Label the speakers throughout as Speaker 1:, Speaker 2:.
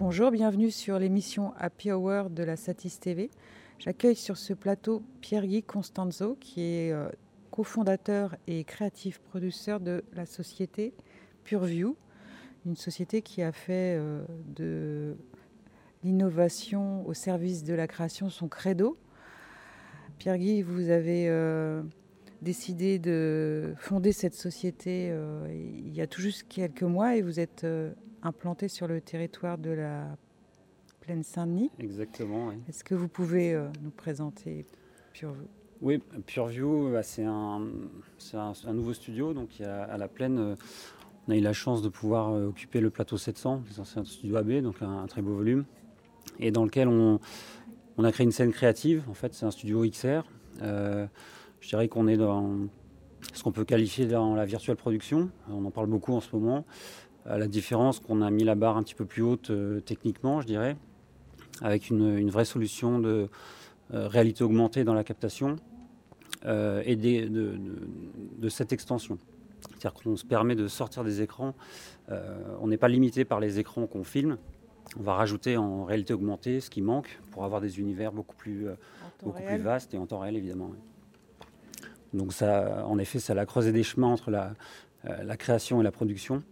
Speaker 1: Bonjour, bienvenue sur l'émission Happy Hour de la Satis TV. J'accueille sur ce plateau Pierre-Guy Constanzo, qui est euh, cofondateur et créatif producteur de la société PureView, une société qui a fait euh, de l'innovation au service de la création son credo. Pierre-Guy, vous avez euh, décidé de fonder cette société il y a tout juste quelques mois et vous êtes implanté sur le territoire de la plaine Saint-Denis.
Speaker 2: Exactement.
Speaker 1: Est-ce que vous pouvez euh, nous présenter PureView?
Speaker 2: Oui, PureView, bah, c'est un, un, nouveau studio. Donc à la plaine, euh, on a eu la chance de pouvoir euh, occuper le plateau 700, c'est un studio AB, donc un, très beau volume, et dans lequel on, on, a créé une scène créative. En fait, c'est un studio XR. je dirais qu'on est dans ce qu'on peut qualifier dans la virtual production. On en parle beaucoup en ce moment. À la différence qu'on a mis la barre un petit peu plus haute euh, techniquement, je dirais, avec une, vraie solution de euh, réalité augmentée dans la captation euh, et de, cette extension. C'est-à-dire qu'on se permet de sortir des écrans. on n'est pas limité par les écrans qu'on filme. On va rajouter en réalité augmentée ce qui manque pour avoir des univers beaucoup plus, beaucoup plus vastes et en temps réel évidemment. Donc ça, en effet, ça a creusé des chemins entre la, la création et la production.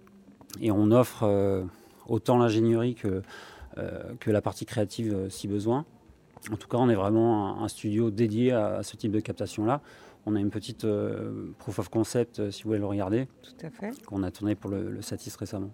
Speaker 2: Et on offre euh, autant l'ingénierie que, euh, que la partie créative euh, si besoin. En tout cas, on est vraiment un, studio dédié à, ce type de captation-là. On a une petite proof of concept, si vous voulez le regarder.
Speaker 1: Tout à fait.
Speaker 2: Qu'on a tourné pour le, le Satis récemment.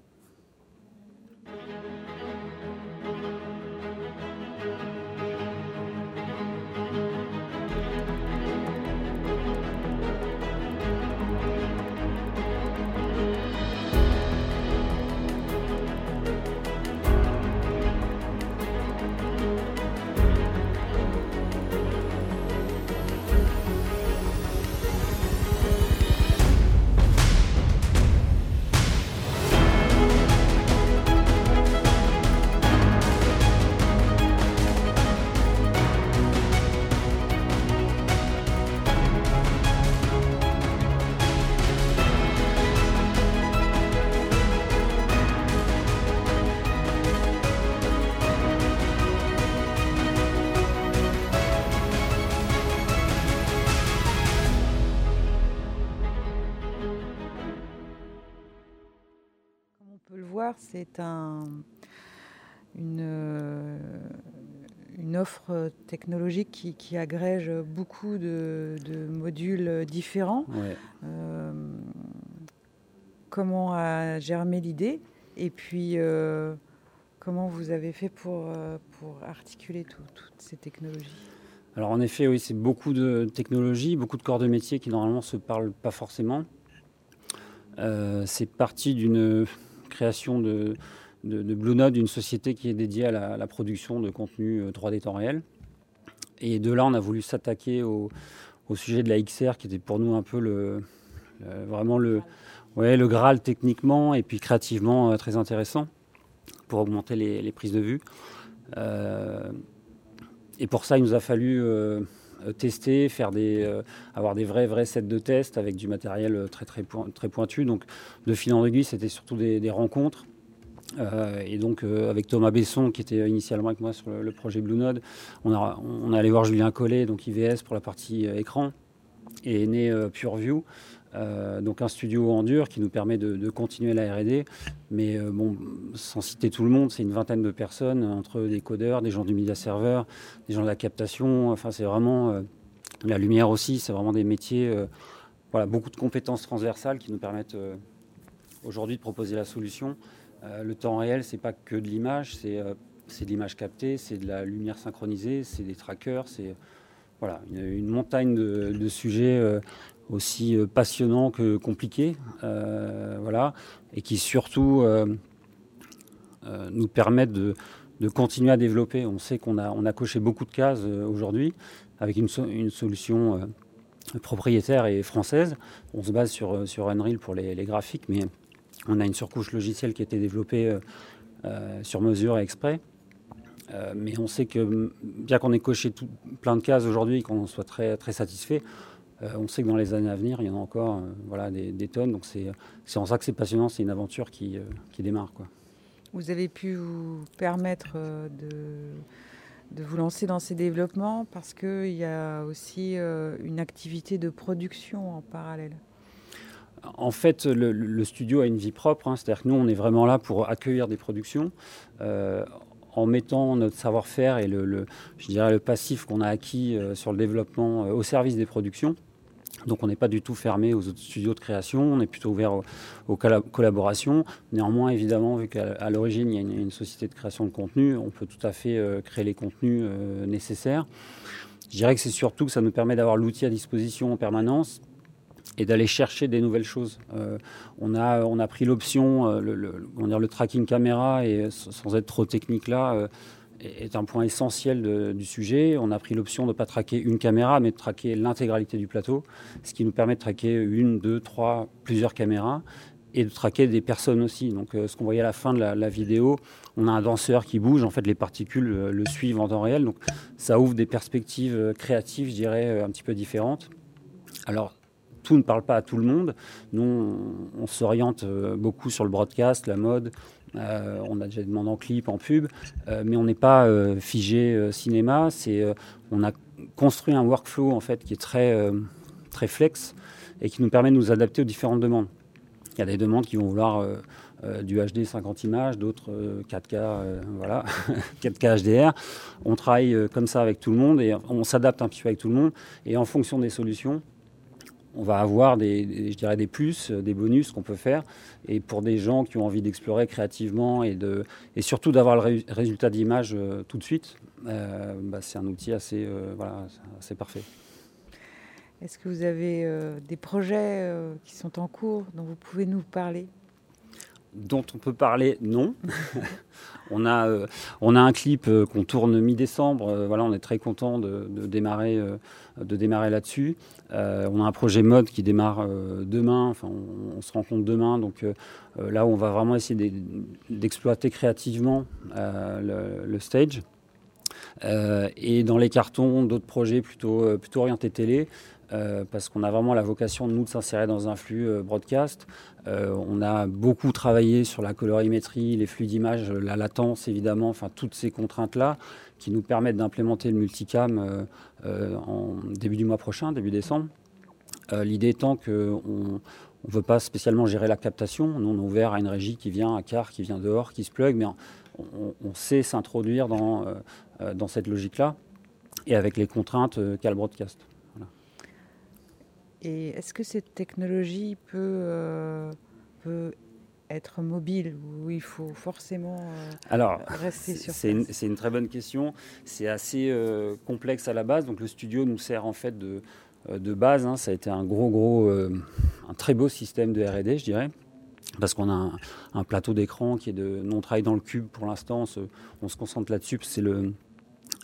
Speaker 1: C'est un, une, une, offre technologique qui, agrège beaucoup de, modules différents. Euh, comment a germé l'idée Et puis, euh, comment vous avez fait pour, euh, pour articuler toutes ces technologies?
Speaker 2: Alors en effet, oui, c'est beaucoup de technologies, beaucoup de corps de métier qui normalement ne se parlent pas forcément. c'est parti d'une création de, de, Blue Node, une société qui est dédiée à la, production de contenu 3D euh, temps réel. Et de là, on a voulu s'attaquer au, sujet de la XR, qui était pour nous un peu le, vraiment le, ouais, le Graal techniquement et puis créativement euh, très intéressant pour augmenter les, prises de vue. Euh, et pour ça, il nous a fallu tester, faire des, avoir des vrais, vrais sets de tests avec du matériel très, très, très pointu. Donc, de fil en aiguille, c'était surtout des rencontres. Euh, et donc euh, avec Thomas Besson qui était initialement avec moi sur le, projet Blue Node, on, a, on est allé voir Julien Collet, donc IVS pour la partie euh, écran, et est né PureView, donc un studio en dur qui nous permet de, continuer la R&D, mais bon, sans citer tout le monde, c'est une vingtaine de personnes entre des codeurs, des gens du media server, des gens de la captation. Enfin, c'est vraiment la lumière aussi. C'est vraiment des métiers, voilà, beaucoup de compétences transversales qui nous permettent aujourd'hui de proposer la solution. Euh, le temps réel, c'est pas que de l'image, c'est euh, de l'image captée, c'est de la lumière synchronisée, c'est des trackers, c'est voilà, une, montagne de, sujets euh, aussi passionnants que compliqués, voilà, et qui surtout nous permettent de, continuer à développer. On sait qu'on a, on a coché beaucoup de cases aujourd'hui avec une, solution propriétaire et française. On se base sur, sur Unreal pour les, graphiques, mais on a une surcouche logicielle qui a été développée euh, euh, sur mesure et exprès. Euh, mais on sait que bien qu'on ait coché plein de cases aujourd'hui et qu'on soit très, très satisfait, on sait que dans les années à venir, il y en a encore voilà, des, tonnes. Donc c'est en ça que c'est passionnant, c'est une aventure qui, qui démarre. Quoi.
Speaker 1: vous avez pu vous permettre de, de vous lancer dans ces développements parce qu'il y a aussi une activité de production en parallèle
Speaker 2: en fait, le, studio a une vie propre, hein. c'est-à-dire que nous, on est vraiment là pour accueillir des productions en mettant notre savoir-faire et le, je dirais le passif qu'on a acquis euh, sur le développement euh, au service des productions. Donc on n'est pas du tout fermé aux autres studios de création, on est plutôt ouvert aux, collaborations. Néanmoins, évidemment, vu qu'à l'origine il y a une, société de création de contenu, on peut tout à fait euh, créer les contenus nécessaires. Je dirais que c'est surtout que ça nous permet d'avoir l'outil à disposition en permanence et d'aller chercher des nouvelles choses. Euh, on, a, on a pris l'option, euh, le, le, tracking caméra, et sans être trop technique là, euh, est un point essentiel du sujet. On a pris l'option de ne pas traquer une caméra, mais de traquer l'intégralité du plateau, ce qui nous permet de traquer une, deux, trois, plusieurs caméras et de traquer des personnes aussi. Donc ce qu'on voyait à la fin de la, la, vidéo, on a un danseur qui bouge, en fait les particules le suivent en temps réel, donc ça ouvre des perspectives créatives, je dirais, un petit peu différentes. Alors tout ne parle pas à tout le monde. Nous, on, s'oriente euh, beaucoup sur le broadcast, la mode. Euh, on a déjà demandé en clip, en pub, euh, mais on n'est pas figé cinéma. C'est, on a construit un workflow en fait qui est très, très flex et qui nous permet de nous adapter aux différentes demandes. Il y a des demandes qui vont vouloir du HD 50 images, d'autres 4K, voilà, 4K HDR. On travaille comme ça avec tout le monde et on s'adapte un petit peu avec tout le monde. Et en fonction des solutions, on va avoir des, plus, euh, des bonus qu'on peut faire. Et pour des gens qui ont envie d'explorer créativement et, de, et surtout d'avoir le résultat d'image euh, tout de suite, euh, bah, c'est un outil assez, voilà, assez parfait.
Speaker 1: Est-ce que vous avez des projets qui sont en cours dont vous pouvez nous parler?
Speaker 2: Dont on peut parler, non. on, a, euh, on a un clip euh, qu'on tourne mi-décembre. Euh, on est très content de, démarrer, de démarrer là-dessus. on a un projet mode qui démarre demain. On, se rend compte demain. Donc là, on va vraiment essayer d'exploiter créativement le, stage. et dans les cartons, d'autres projets plutôt orientés télé. Euh, parce qu'on a vraiment la vocation de nous de s'insérer dans un flux euh, broadcast. Euh, on a beaucoup travaillé sur la colorimétrie, les flux d'image, la latence évidemment, enfin toutes ces contraintes-là qui nous permettent d'implémenter le multicam en début du mois prochain, début décembre. L'idée étant qu'on ne veut pas spécialement gérer la captation. Nous, on est ouvert à une régie qui vient à car, qui vient dehors, qui se plug, mais on, sait s'introduire dans cette logique-là et avec les contraintes qu'a le broadcast.
Speaker 1: Et est-ce que cette technologie peut, euh, peut être mobile ou il faut forcément euh,
Speaker 2: Alors, rester sur c'est une, c'est une très bonne question. C'est assez euh, complexe à la base. Donc le studio nous sert en fait de, de base. Hein. Ça a été un gros, gros, un très beau système de R&D, je dirais parce qu'on a un, plateau d'écran qui est de non travail dans le cube pour l'instant. On se, on se concentre là-dessus. C'est le,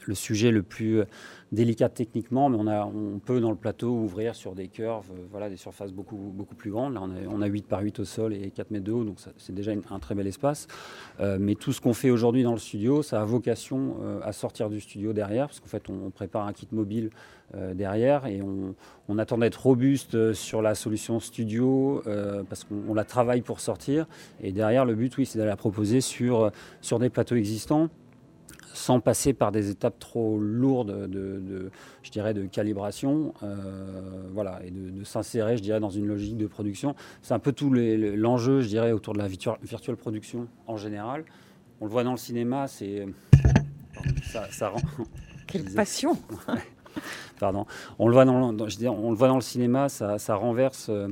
Speaker 2: le sujet le plus délicat techniquement, mais on, a, on peut dans le plateau ouvrir sur des curves, euh, voilà, des surfaces beaucoup, beaucoup plus grandes. Là, on, a 8 par 8 au sol et 4 mètres de haut, donc c'est déjà un très bel espace. Euh, mais tout ce qu'on fait aujourd'hui dans le studio, ça a vocation euh, à sortir du studio derrière, parce qu'en fait, on, prépare un kit mobile derrière et on, on attend d'être robuste sur la solution studio, parce qu'on la travaille pour sortir. Et derrière, le but, oui, c'est d'aller la proposer sur, sur des plateaux existants sans passer par des étapes trop lourdes de, je dirais, de calibration, euh, voilà, et de, s'insérer, je dirais, dans une logique de production. C'est un peu tout l'enjeu, je dirais, autour de la virtual production en général. On le voit dans le cinéma, c'est
Speaker 1: ça, rend. Quelle passion
Speaker 2: Pardon. On le voit dans, on le voit dans le cinéma, ça, renverse. Euh,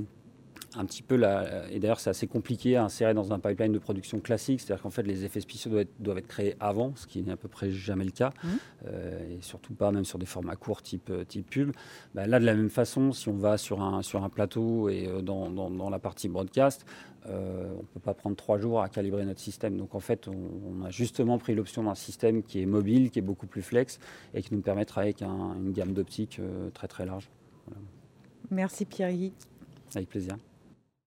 Speaker 2: un petit peu la, et d'ailleurs c'est assez compliqué à insérer dans un pipeline de production classique, c'est-à-dire qu'en fait les effets spéciaux doivent être, doivent être, créés avant, ce qui n'est à peu près jamais le cas, mmh. euh, et surtout pas même sur des formats courts type, euh, type pub. Bah, là de la même façon, si on va sur un, sur un plateau et euh, dans, dans, la partie broadcast, on ne peut pas prendre trois jours à calibrer notre système. Donc en fait, on, a justement pris l'option d'un système qui est mobile, qui est beaucoup plus flex et qui nous permettra avec une gamme d'optiques très très large.
Speaker 1: Merci Pierre-Guy.
Speaker 2: Avec plaisir.